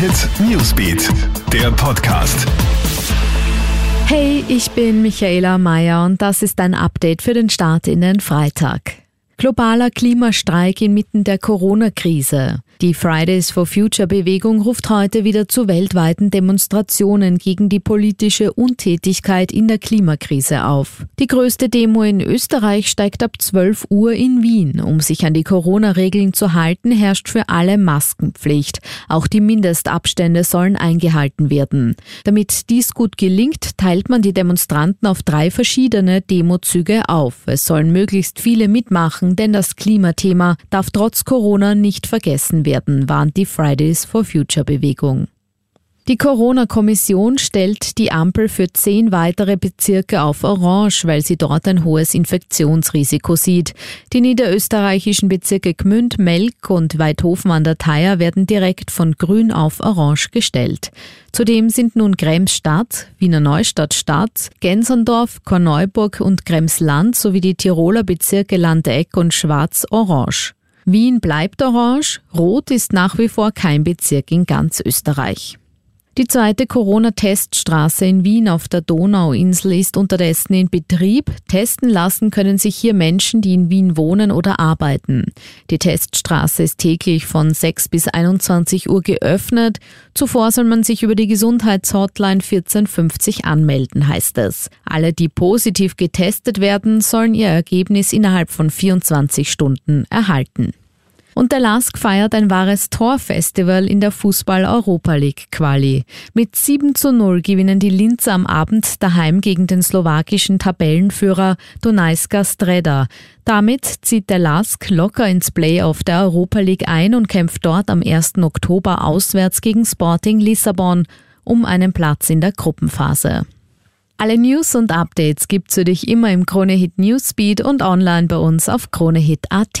Hit Newsbeat, der Podcast. Hey, ich bin Michaela Mayer und das ist ein Update für den Start in den Freitag. Globaler Klimastreik inmitten der Corona-Krise. Die Fridays for Future Bewegung ruft heute wieder zu weltweiten Demonstrationen gegen die politische Untätigkeit in der Klimakrise auf. Die größte Demo in Österreich steigt ab 12 Uhr in Wien. Um sich an die Corona-Regeln zu halten, herrscht für alle Maskenpflicht. Auch die Mindestabstände sollen eingehalten werden. Damit dies gut gelingt, teilt man die Demonstranten auf drei verschiedene Demozüge auf. Es sollen möglichst viele mitmachen, denn das Klimathema darf trotz Corona nicht vergessen werden werden, warnt die Fridays for Future Bewegung. Die Corona-Kommission stellt die Ampel für zehn weitere Bezirke auf Orange, weil sie dort ein hohes Infektionsrisiko sieht. Die niederösterreichischen Bezirke Gmünd, Melk und Weidhofen an der Theier werden direkt von Grün auf Orange gestellt. Zudem sind nun Gremsstadt, Wiener Neustadt Stadt, Genserndorf, Korneuburg und Gremsland sowie die Tiroler Bezirke Landeck und Schwarz orange. Wien bleibt orange, rot ist nach wie vor kein Bezirk in ganz Österreich. Die zweite Corona-Teststraße in Wien auf der Donauinsel ist unterdessen in Betrieb. Testen lassen können sich hier Menschen, die in Wien wohnen oder arbeiten. Die Teststraße ist täglich von 6 bis 21 Uhr geöffnet. Zuvor soll man sich über die Gesundheitshotline 1450 anmelden, heißt es. Alle, die positiv getestet werden, sollen ihr Ergebnis innerhalb von 24 Stunden erhalten. Und der LASK feiert ein wahres Torfestival in der Fußball-Europa League Quali. Mit 7 zu 0 gewinnen die Linzer am Abend daheim gegen den slowakischen Tabellenführer Dunajska Streda. Damit zieht der LASK locker ins Playoff der Europa League ein und kämpft dort am 1. Oktober auswärts gegen Sporting Lissabon um einen Platz in der Gruppenphase. Alle News und Updates gibt's für dich immer im Kronehit Newsbeat und online bei uns auf kronehit.at.